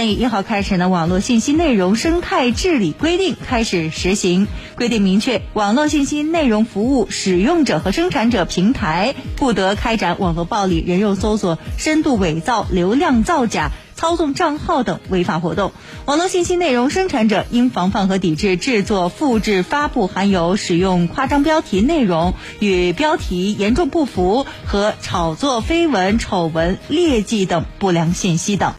三月一号开始呢网络信息内容生态治理规定开始实行规定明确网络信息内容服务使用者和生产者平台不得开展网络暴力人肉搜索深度伪造流量造假操纵账号等违法活动。网络信息内容生产者应防范和抵制制作复制发布含有使用夸张标题内容与标题严重不符和炒作绯闻丑闻劣迹等不良信息等。